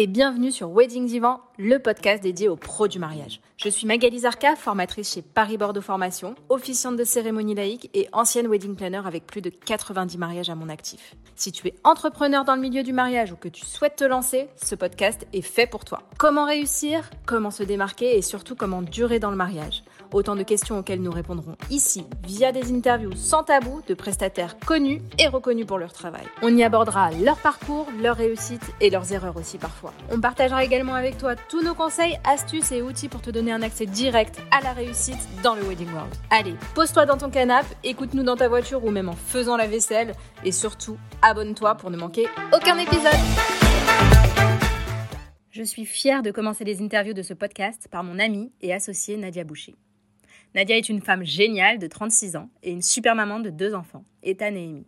et bienvenue sur Wedding Divan, le podcast dédié aux pros du mariage. Je suis Magali Zarka, formatrice chez Paris Bordeaux Formation, officiante de cérémonie laïque et ancienne wedding planner avec plus de 90 mariages à mon actif. Si tu es entrepreneur dans le milieu du mariage ou que tu souhaites te lancer, ce podcast est fait pour toi. Comment réussir, comment se démarquer? Et surtout comment durer dans le mariage? Autant de questions auxquelles nous répondrons ici via des interviews sans tabou de prestataires connus et reconnus pour leur travail. On y abordera leur parcours, leurs réussites et leurs erreurs aussi parfois. On partagera également avec toi tous nos conseils, astuces et outils pour te donner un accès direct à la réussite dans le Wedding World. Allez, pose-toi dans ton canapé, écoute-nous dans ta voiture ou même en faisant la vaisselle et surtout, abonne-toi pour ne manquer aucun épisode. Je suis fière de commencer les interviews de ce podcast par mon amie et associée Nadia Boucher. Nadia est une femme géniale de 36 ans et une super maman de deux enfants, Ethan et Amy.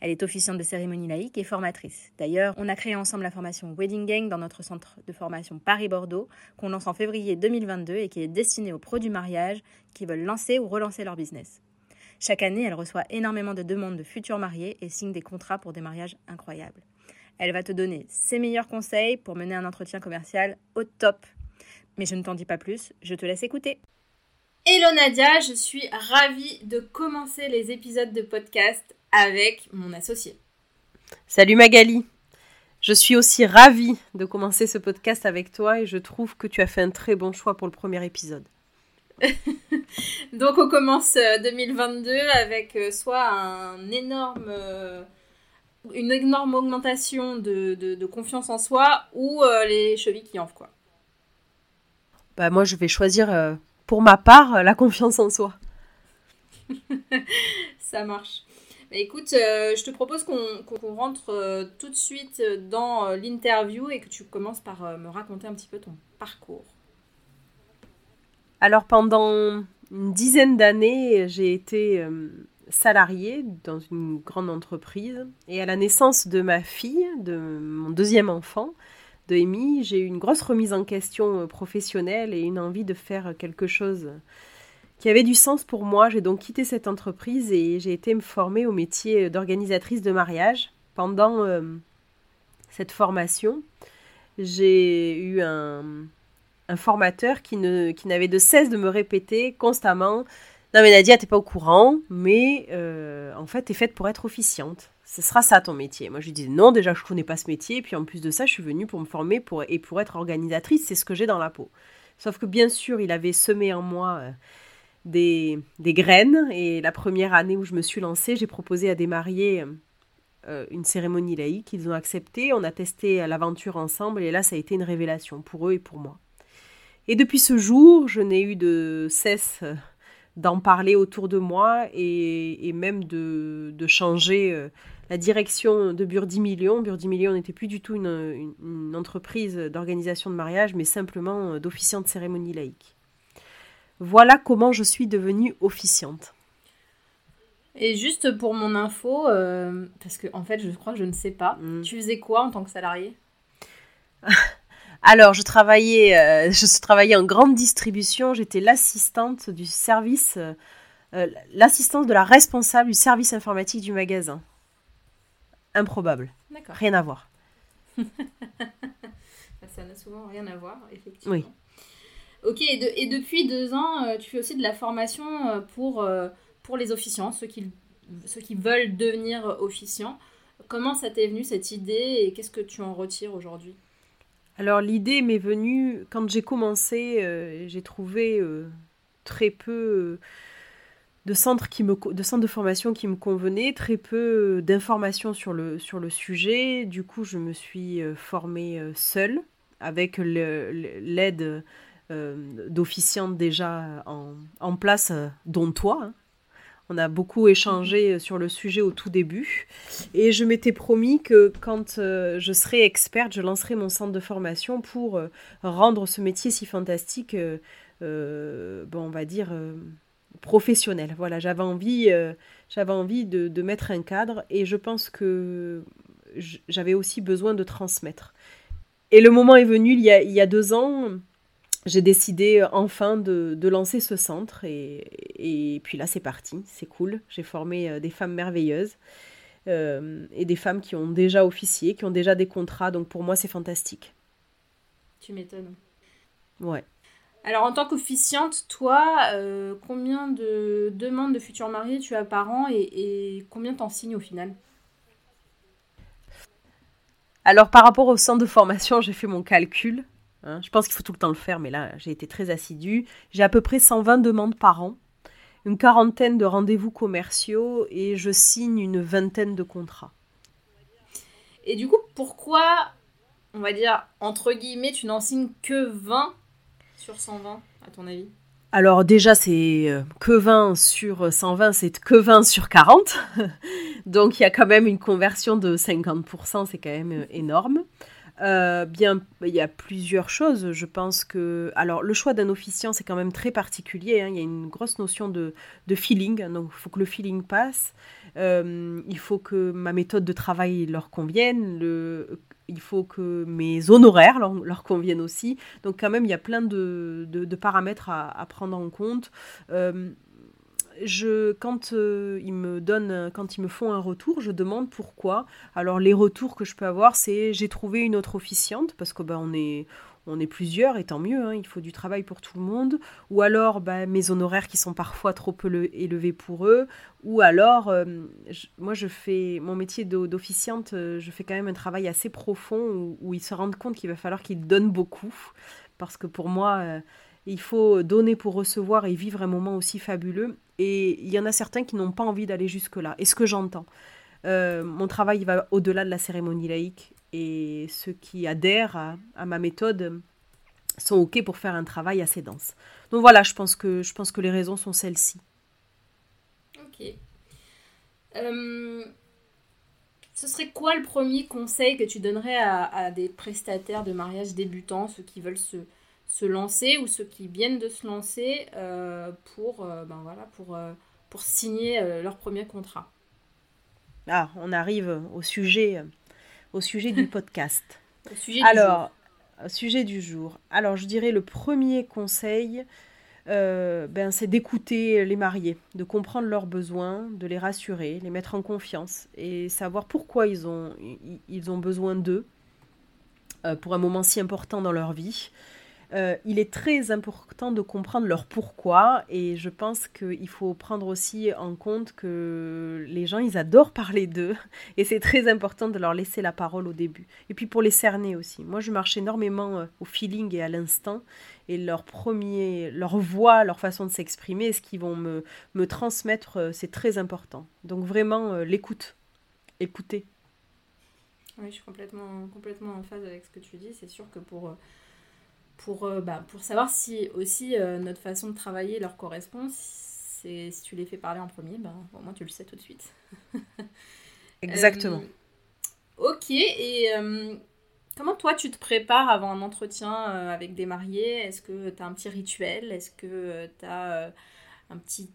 Elle est officiante de cérémonie laïque et formatrice. D'ailleurs, on a créé ensemble la formation Wedding Gang dans notre centre de formation Paris-Bordeaux, qu'on lance en février 2022 et qui est destinée aux pros du mariage qui veulent lancer ou relancer leur business. Chaque année, elle reçoit énormément de demandes de futurs mariés et signe des contrats pour des mariages incroyables. Elle va te donner ses meilleurs conseils pour mener un entretien commercial au top. Mais je ne t'en dis pas plus, je te laisse écouter. Hello Nadia, je suis ravie de commencer les épisodes de podcast avec mon associé. Salut Magali. Je suis aussi ravie de commencer ce podcast avec toi et je trouve que tu as fait un très bon choix pour le premier épisode. Donc on commence 2022 euh, avec euh, soit un énorme, euh, une énorme augmentation de, confiance en soi ou les chevilles qui enflent quoi. Bah moi je vais choisir pour ma part, la confiance en soi. Ça marche. écoute, euh, je te propose qu'on rentre euh, tout de suite dans euh, l'interview et que tu commences par me raconter un petit peu ton parcours. Alors pendant une dizaine d'années, j'ai été salariée dans une grande entreprise et à la naissance de ma fille, de mon deuxième enfant, de Amy, j'ai eu une grosse remise en question euh, professionnelle et une envie de faire quelque chose qui avait du sens pour moi. J'ai donc quitté cette entreprise et j'ai été me former au métier d'organisatrice de mariage. Pendant euh, cette formation, j'ai eu un, formateur qui, n'avait de cesse de me répéter constamment Non, mais Nadia, t'es pas au courant, mais euh, en fait, t'es faite pour être officiante ce sera ça ton métier. Moi, je lui disais non, déjà, je connais pas ce métier. Et puis, en plus de ça, je suis venue pour me former et pour être organisatrice. C'est ce que j'ai dans la peau. Sauf que, bien sûr, il avait semé en moi euh, des, des, graines. Et la première année où je me suis lancée, j'ai proposé à des mariés euh, une cérémonie laïque. Ils ont accepté. On a testé l'aventure ensemble. Et là, ça a été une révélation pour eux et pour moi. Et depuis ce jour, je n'ai eu de cesse euh, d'en parler autour de moi et, même de, de changer la direction de Burdi Million. Burdi Million n'était plus du tout une, entreprise d'organisation de mariage, mais simplement d'officiante cérémonie laïque. Voilà comment je suis devenue officiante. Et juste pour mon info, euh, parce que en fait je crois que je ne sais pas, mm. tu faisais quoi en tant que salarié? Alors je travaillais, euh, je travaillais en grande distribution, j'étais l'assistante du service, euh, l'assistante de la responsable du service informatique du magasin improbable. Rien à voir. ça n'a souvent rien à voir, effectivement. Oui. Ok, et, depuis deux ans, euh, tu fais aussi de la formation euh, pour, euh, pour les officiants, ceux qui, ceux qui veulent devenir officiants. Comment ça t'est venu cette idée et qu'est-ce que tu en retires aujourd'hui? Alors l'idée m'est venue quand j'ai commencé, j'ai trouvé très peu de centres, qui me, de centres de formation qui me convenaient, très peu d'informations sur le, sur le sujet. Du coup, je me suis euh, formée euh, seule, avec l'aide euh, d'officiantes déjà en, en, place, dont toi. Hein. On a beaucoup échangé sur le sujet au tout début. Et je m'étais promis que quand je serai experte, je lancerai mon centre de formation pour rendre ce métier si fantastique, bon, on va dire professionnel. Voilà, j'avais envie, euh, j'avais envie de, mettre un cadre et je pense que j'avais aussi besoin de transmettre. Et le moment est venu il y a, il y a deux ans. J'ai décidé enfin de, de, lancer ce centre et, et puis là c'est parti, c'est cool. J'ai formé euh, des femmes merveilleuses. et des femmes qui ont déjà officié, qui ont déjà des contrats. Donc pour moi, c'est fantastique. Tu m'étonnes. Ouais. Alors, en tant qu'officiante, toi, euh, combien de demandes de futurs mariés tu as par an et, combien t'en signes au final? Alors, par rapport au centre de formation, j'ai fait mon calcul. Hein. je pense qu'il faut tout le temps le faire, mais là, j'ai été très assidue. J'ai à peu près 120 demandes par an, une quarantaine de rendez-vous commerciaux et je signe une vingtaine de contrats. Et du coup, pourquoi, on va dire, entre guillemets, tu n'en signes que 20 sur 120, à ton avis? Alors déjà, c'est euh, que 20 sur 120, c'est que 20 sur 40. Donc il y a quand même une conversion de 50%, c'est quand même euh, énorme. Euh, bien, il y a plusieurs choses. Je pense que, alors, le choix d'un officiant, c'est quand même très particulier. Hein. Il y a une grosse notion de, feeling, donc il faut que le feeling passe. il faut que ma méthode de travail leur convienne. Il faut que mes honoraires leur, conviennent aussi. Donc quand même, il y a plein de, paramètres à, prendre en compte. Euh, je, quand euh, ils me donnent, quand ils me font un retour, je demande pourquoi. Alors les retours que je peux avoir, c'est j'ai trouvé une autre officiante parce que ben on est on est plusieurs et tant mieux, hein, il faut du travail pour tout le monde, ou alors bah, mes honoraires qui sont parfois trop élevés pour eux, ou alors euh, moi je fais mon métier d'officiante, euh, je fais quand même un travail assez profond où, ils se rendent compte qu'il va falloir qu'ils donnent beaucoup, parce que pour moi euh, il faut donner pour recevoir et vivre un moment aussi fabuleux, et il y en a certains qui n'ont pas envie d'aller jusque-là, et ce que j'entends. mon travail va au-delà de la cérémonie laïque et ceux qui adhèrent à, ma méthode sont OK pour faire un travail assez dense. Donc voilà, je pense que, je pense que les raisons sont celles-ci. Ok. Euh, ce serait quoi le premier conseil que tu donnerais à, des prestataires de mariage débutants, ceux qui veulent se, se, lancer ou ceux qui viennent de se lancer euh, pour, euh, ben voilà, pour, pour signer leur premier contrat? Ah, on arrive au sujet au sujet du podcast. au sujet du Alors, jour. sujet du jour. Alors, je dirais le premier conseil, euh, ben, c'est d'écouter les mariés, de comprendre leurs besoins, de les rassurer, les mettre en confiance et savoir pourquoi ils ont, ils ont besoin d'eux euh, pour un moment si important dans leur vie. Euh, il est très important de comprendre leur pourquoi et je pense qu'il faut prendre aussi en compte que les gens, ils adorent parler d'eux et c'est très important de leur laisser la parole au début. Et puis pour les cerner aussi. Moi, je marche énormément euh, au feeling et à l'instinct et leur premier, leur voix, leur façon de s'exprimer, ce qu'ils vont me, me transmettre, euh, c'est très important. Donc vraiment, l'écoute. Écouter. Oui, je suis complètement, complètement en phase avec ce que tu dis. C'est sûr que pour pour, euh, bah, pour savoir si aussi euh, notre façon de travailler leur correspond. Si, si tu les fais parler en premier, bah, au moins tu le sais tout de suite. Exactement. Euh, ok, et comment toi tu te prépares avant un entretien avec des mariés? Est-ce que tu as un petit rituel? Est-ce que tu as un petit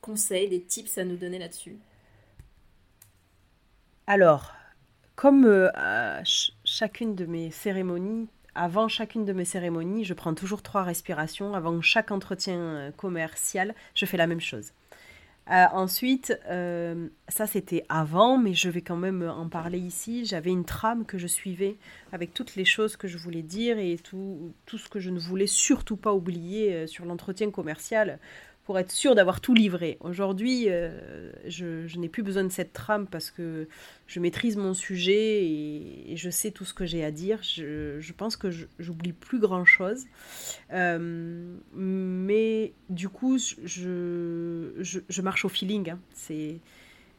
conseil, des tips à nous donner là-dessus? Alors, comme à chacune de mes cérémonies, avant chacune de mes cérémonies, je prends toujours trois respirations. Avant chaque entretien euh, commercial, je fais la même chose. Euh, ensuite, euh, ça c'était avant, mais je vais quand même en parler ici. J'avais une trame que je suivais avec toutes les choses que je voulais dire et tout, tout ce que je ne voulais surtout pas oublier sur l'entretien commercial pour être sûr d'avoir tout livré. Aujourd'hui, euh, je, n'ai plus besoin de cette trame parce que je maîtrise mon sujet et, je sais tout ce que j'ai à dire. Je, pense que j'oublie plus grand-chose. Euh, mais du coup, je, marche au feeling. Hein. C'est...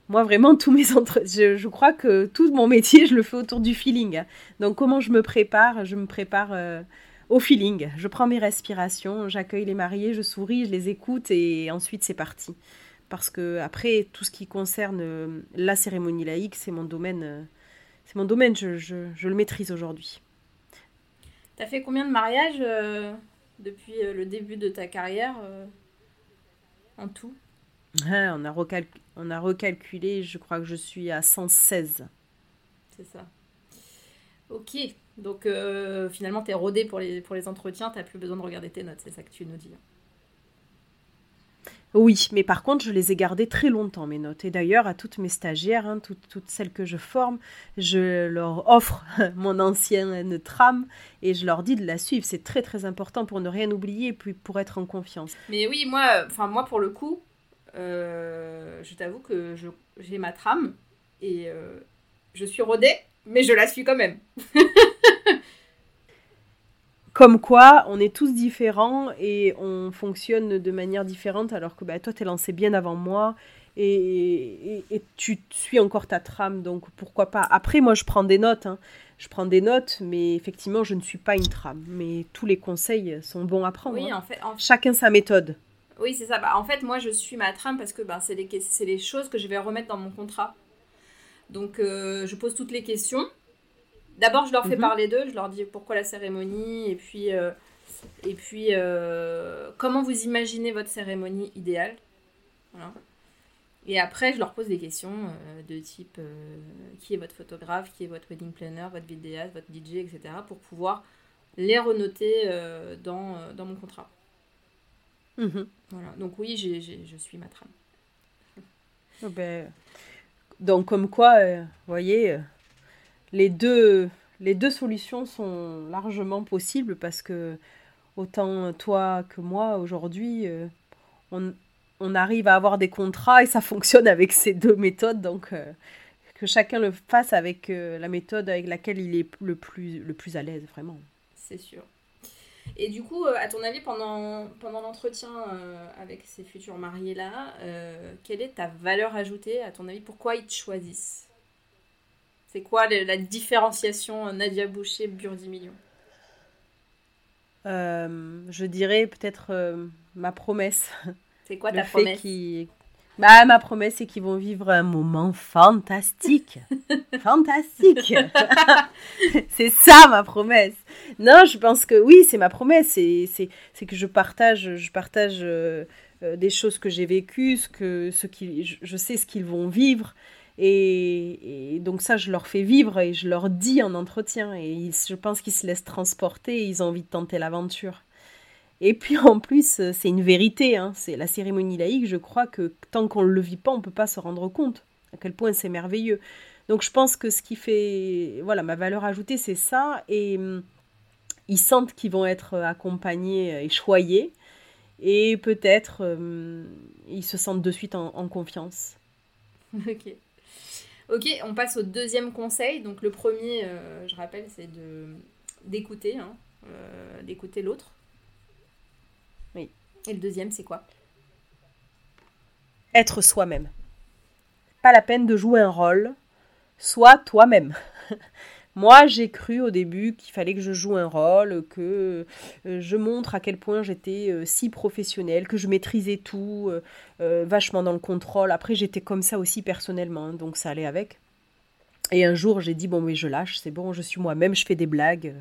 Moi, vraiment, tous mes entre... je, crois que tout mon métier, je le fais autour du feeling. Hein. Donc, comment je me prépare? Je me prépare... Euh, au feeling. Je prends mes respirations, j'accueille les mariés, je souris, je les écoute et ensuite c'est parti. Parce que après, tout ce qui concerne euh, la cérémonie laïque, c'est mon domaine. Euh, c'est mon domaine, je, le maîtrise aujourd'hui. T'as fait combien de mariages euh, depuis le début de ta carrière en tout? On, a on a recalculé, je crois que je suis à 116. C'est ça. Ok, donc euh, finalement, tu es rodé pour les, pour les entretiens, tu n'as plus besoin de regarder tes notes, c'est ça que tu nous dis. Oui, mais par contre, je les ai gardées très longtemps, mes notes. Et d'ailleurs, à toutes mes stagiaires, hein, toutes, toutes, celles que je forme, je leur offre mon ancienne trame et je leur dis de la suivre. C'est très, très important pour ne rien oublier et puis pour être en confiance. Mais oui, moi, enfin moi pour le coup, euh, je t'avoue que j'ai ma trame et euh, je suis rodée, mais je la suis quand même. Comme quoi, on est tous différents et on fonctionne de manière différente, alors que bah, toi, t'es lancé bien avant moi et, tu suis encore ta trame, donc pourquoi pas. Après, moi, je prends des notes. Hein. Je prends des notes, mais effectivement, je ne suis pas une trame. Mais tous les conseils sont bons à prendre. Oui, hein. en fait, Chacun sa méthode. Oui, c'est ça. Bah, en fait, moi, je suis ma trame parce que bah, c'est les, les, choses que je vais remettre dans mon contrat. Donc, euh, je pose toutes les questions. D'abord, je leur fais mhm. parler d'eux, je leur dis pourquoi la cérémonie, et puis, euh, et puis euh, comment vous imaginez votre cérémonie idéale. Et après, je leur pose des questions de type qui est votre photographe, qui est votre wedding planner, votre vidéaste, votre DJ, etc. pour pouvoir les renoter dans, dans, mon contrat. Mhm. Voilà. Donc oui, je suis ma trame. Oh, ben, donc comme quoi, vous voyez, les deux, les deux solutions sont largement possibles parce que autant toi que moi aujourd'hui, euh, on, arrive à avoir des contrats et ça fonctionne avec ces deux méthodes. Donc euh, que chacun le fasse avec euh, la méthode avec laquelle il est le plus, le plus à l'aise, vraiment. C'est sûr. Et du coup, à ton avis, pendant, pendant l'entretien avec ces futurs mariés-là, quelle est ta valeur ajoutée À ton avis, pourquoi ils te choisissent? C'est quoi la différenciation Nadia Boucher, Burdi Million? Euh, Je dirais peut-être euh, ma promesse. C'est quoi ta promesse? Bah, Ma promesse, c'est qu'ils vont vivre un moment fantastique. fantastique C'est ça ma promesse. Non, je pense que oui, c'est ma promesse. C'est que je partage, je partage euh, des choses que j'ai vécues, ce que, ce qui, je sais ce qu'ils vont vivre. Et, donc ça, je leur fais vivre et je leur dis en entretien. Et je pense qu'ils se laissent transporter et ils ont envie de tenter l'aventure. Et puis en plus, c'est une vérité. Hein. c'est la cérémonie laïque. Je crois que tant qu'on ne le vit pas, on ne peut pas se rendre compte à quel point c'est merveilleux. Donc je pense que ce qui fait, voilà, ma valeur ajoutée, c'est ça. Et hum, ils sentent qu'ils vont être accompagnés et choyés. Et peut-être hum, ils se sentent de suite en, confiance. Ok. Ok, on passe au deuxième conseil. Donc le premier, euh, je rappelle, c'est d'écouter, hein, euh, d'écouter l'autre. Et le deuxième, c'est quoi? Être soi-même. Pas la peine de jouer un rôle. Sois toi-même. Moi, j'ai cru au début qu'il fallait que je joue un rôle, que euh, je montre à quel point j'étais euh, si professionnelle, que je maîtrisais tout, euh, vachement dans le contrôle. Après, j'étais comme ça aussi personnellement, hein, donc ça allait avec. Et un jour, j'ai dit, bon, mais je lâche, c'est bon, je suis moi-même, je fais des blagues.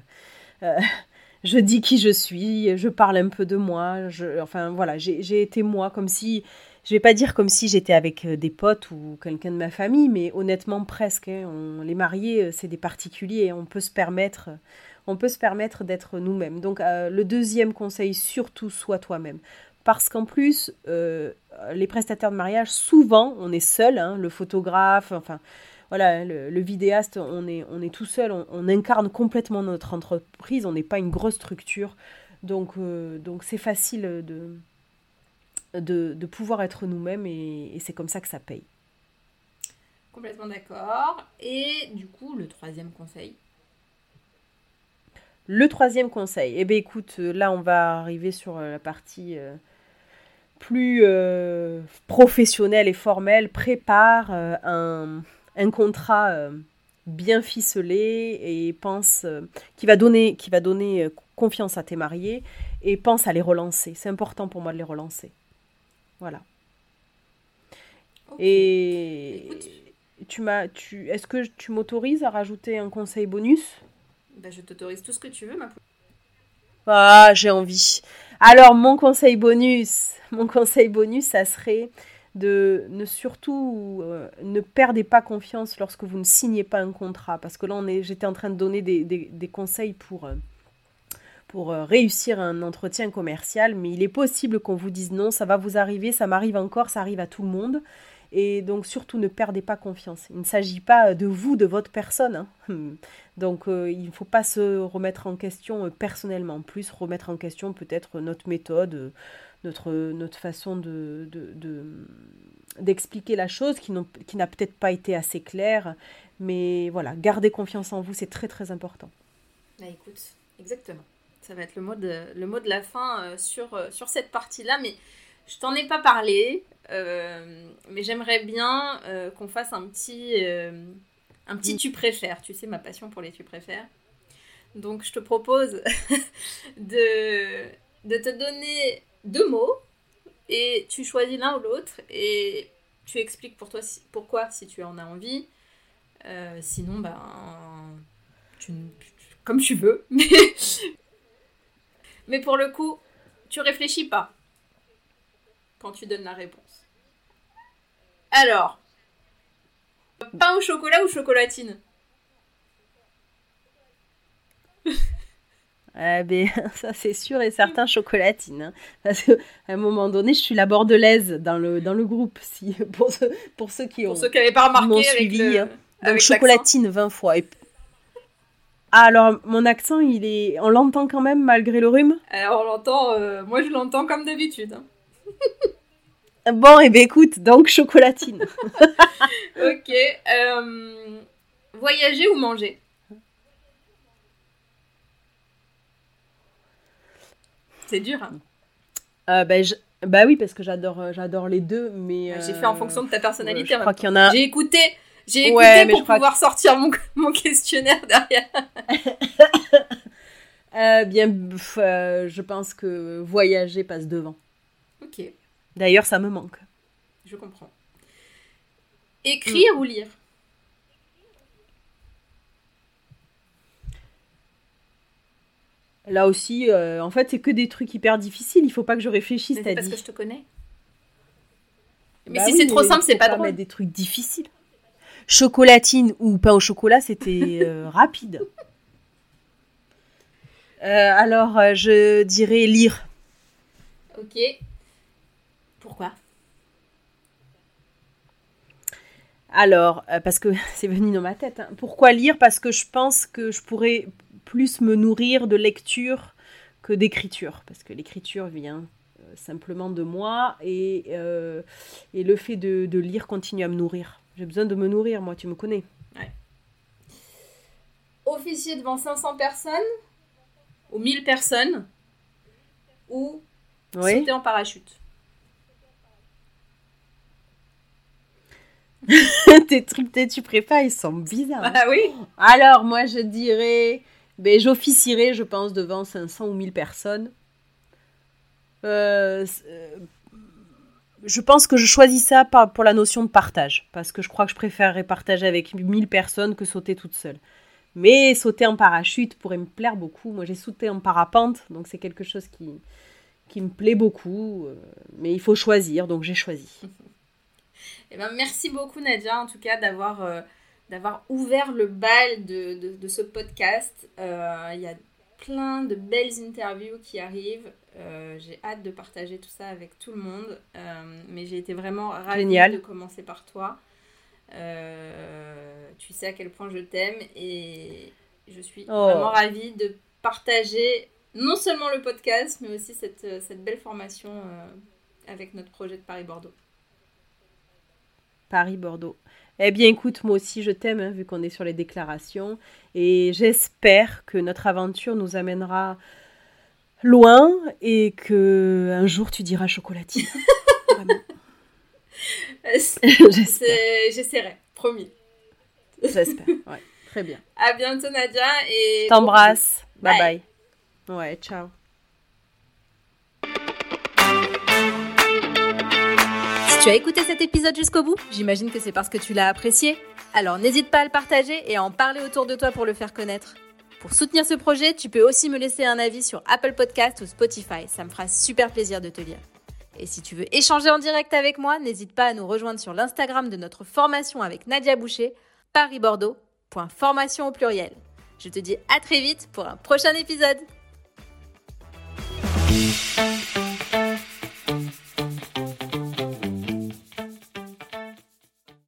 je dis qui je suis, je parle un peu de moi. Enfin, voilà, j'ai été moi, comme si je vais pas dire comme si j'étais avec euh, des potes ou quelqu'un de ma famille, mais honnêtement presque. Hein. Les mariés, euh, c'est des particuliers. On peut se permettre, on peut se permettre d'être nous-mêmes. Donc euh, le deuxième conseil, surtout, sois toi-même. Parce qu'en plus, les prestataires de mariage, souvent, on est seul, hein, le photographe, enfin, voilà, le, vidéaste, on est, on est tout seul, on, incarne complètement notre entreprise, on n'est pas une grosse structure. Donc, donc c'est facile de, de, pouvoir être nous-mêmes et, c'est comme ça que ça paye. Complètement d'accord. Et du coup, le troisième conseil? Le troisième conseil, eh bien écoute, là on va arriver sur euh, la partie euh, plus euh, professionnelle et formelle. Prépare un, un, contrat bien ficelé et pense qui va donner qui va donner confiance à tes mariés et pense à les relancer. C'est important pour moi de les relancer. Voilà. Et tu m'as, tu, est-ce que tu m'autorises à rajouter un conseil bonus? Bah, Je t'autorise tout ce que tu veux, ma Ah, j'ai envie. Alors, mon conseil bonus, mon conseil bonus, ça serait de ne surtout euh, ne perdez pas confiance lorsque vous ne signez pas un contrat. Parce que là, j'étais en train de donner des, conseils pour, euh, pour réussir un entretien commercial, mais il est possible qu'on vous dise non, ça va vous arriver, ça m'arrive encore, ça arrive à tout le monde. Et donc surtout ne perdez pas confiance. Il ne s'agit pas de vous, de votre personne. Hein. Donc euh, il ne faut pas se remettre en question euh, personnellement, plus remettre en question peut-être notre méthode, notre, notre façon de, d'expliquer la chose qui, qui n'a peut-être pas été assez claire. Mais voilà, gardez confiance en vous, c'est très très important. Bah écoute, exactement. Ça va être le mot de, le mot de la fin euh, sur, sur cette partie-là. Mais je t'en ai pas parlé. Euh, mais j'aimerais bien euh, qu'on fasse un petit, euh, un petit tu préfères. Tu sais, ma passion pour les tu préfères. Donc, je te propose de, de te donner deux mots et tu choisis l'un ou l'autre et tu expliques pour toi pourquoi si tu en as envie. sinon, ben, tu, comme tu veux. Mais pour le coup, tu réfléchis pas quand tu donnes la réponse. Alors, pain au chocolat ou chocolatine? Eh ben, ça c'est sûr et certain chocolatine. Hein. Parce qu'à un moment donné, je suis la bordelaise dans le, dans le groupe. Si, pour, ceux, pour ceux qui ont. Pour ceux qui n'avaient pas remarqué. Suivi, hein. Donc chocolatine 20 fois. alors, mon accent, il est. On l'entend quand même malgré le rhume? Alors, on l'entend. Euh, moi, je l'entends comme d'habitude. Hein. Bon, et eh ben écoute, donc chocolatine. ok. Euh, voyager ou manger? C'est dur. Hein euh, bah, bah, oui, parce que j'adore, euh, j'adore les deux, mais. J'ai fait en fonction de ta personnalité. je crois qu'il y en a. J'ai écouté, j'ai écouté pour pouvoir sortir mon, mon, questionnaire derrière. bien, je pense que voyager passe devant. Ok. D'ailleurs, ça me manque. Je comprends. Écrire ou lire? Là aussi, euh, en fait, c'est que des trucs hyper difficiles. Il faut pas que je réfléchisse. C'est parce que je te connais. Mais bah si c'est trop simple, c'est pas, pas drôle. des trucs difficiles. Chocolatine ou pain au chocolat, c'était euh, rapide. Euh, alors, je dirais lire. Ok. Pourquoi? Alors, euh, parce que c'est venu dans ma tête. Hein. Pourquoi lire? Parce que je pense que je pourrais plus me nourrir de lecture que d'écriture. Parce que l'écriture vient euh, simplement de moi et, euh, et le fait de, lire continue à me nourrir. J'ai besoin de me nourrir, moi, tu me connais. Ouais. Officier devant 500 personnes ou 1000 personnes ou sauter en parachute Tes trucs que tu préfères, ils sont bizarres. Ah oui Alors, moi, je dirais... Ben, j'officierais, je pense, devant 500 ou 1000 personnes. Euh, euh, je pense que je choisis ça pour la notion de partage. Parce que je crois que je préférerais partager avec 1000 personnes que sauter toute seule. Mais sauter en parachute pourrait me plaire beaucoup. Moi, j'ai sauté en parapente, donc c'est quelque chose qui, qui me plaît beaucoup. Euh, mais il faut choisir, donc j'ai choisi. Eh ben, merci beaucoup Nadia en tout cas d'avoir euh, d'avoir ouvert le bal de, de, ce podcast. Euh, il y a plein de belles interviews qui arrivent. Euh, j'ai hâte de partager tout ça avec tout le monde. mais j'ai été vraiment ravie de commencer par toi. tu sais à quel point je t'aime et je suis oh. vraiment ravie de partager non seulement le podcast, mais aussi cette, cette belle formation avec notre projet de Paris-Bordeaux. Paris-Bordeaux. Eh bien, écoute, moi aussi, je t'aime, hein, vu qu'on est sur les déclarations. Et j'espère que notre aventure nous amènera loin et que un jour tu diras chocolatine. J'essaierai, promis. J'espère, ouais, très bien. À bientôt, Nadia. Et t'embrasse. bye. bye. Ouais, ciao. Tu as écouté cet épisode jusqu'au bout J'imagine que c'est parce que tu l'as apprécié. Alors n'hésite pas à le partager et à en parler autour de toi pour le faire connaître. Pour soutenir ce projet, tu peux aussi me laisser un avis sur Apple Podcast ou Spotify. Ça me fera super plaisir de te lire. Et si tu veux échanger en direct avec moi, n'hésite pas à nous rejoindre sur l'Instagram de notre formation avec Nadia Boucher, Paris-Bordeaux.formation au pluriel. Je te dis à très vite pour un prochain épisode.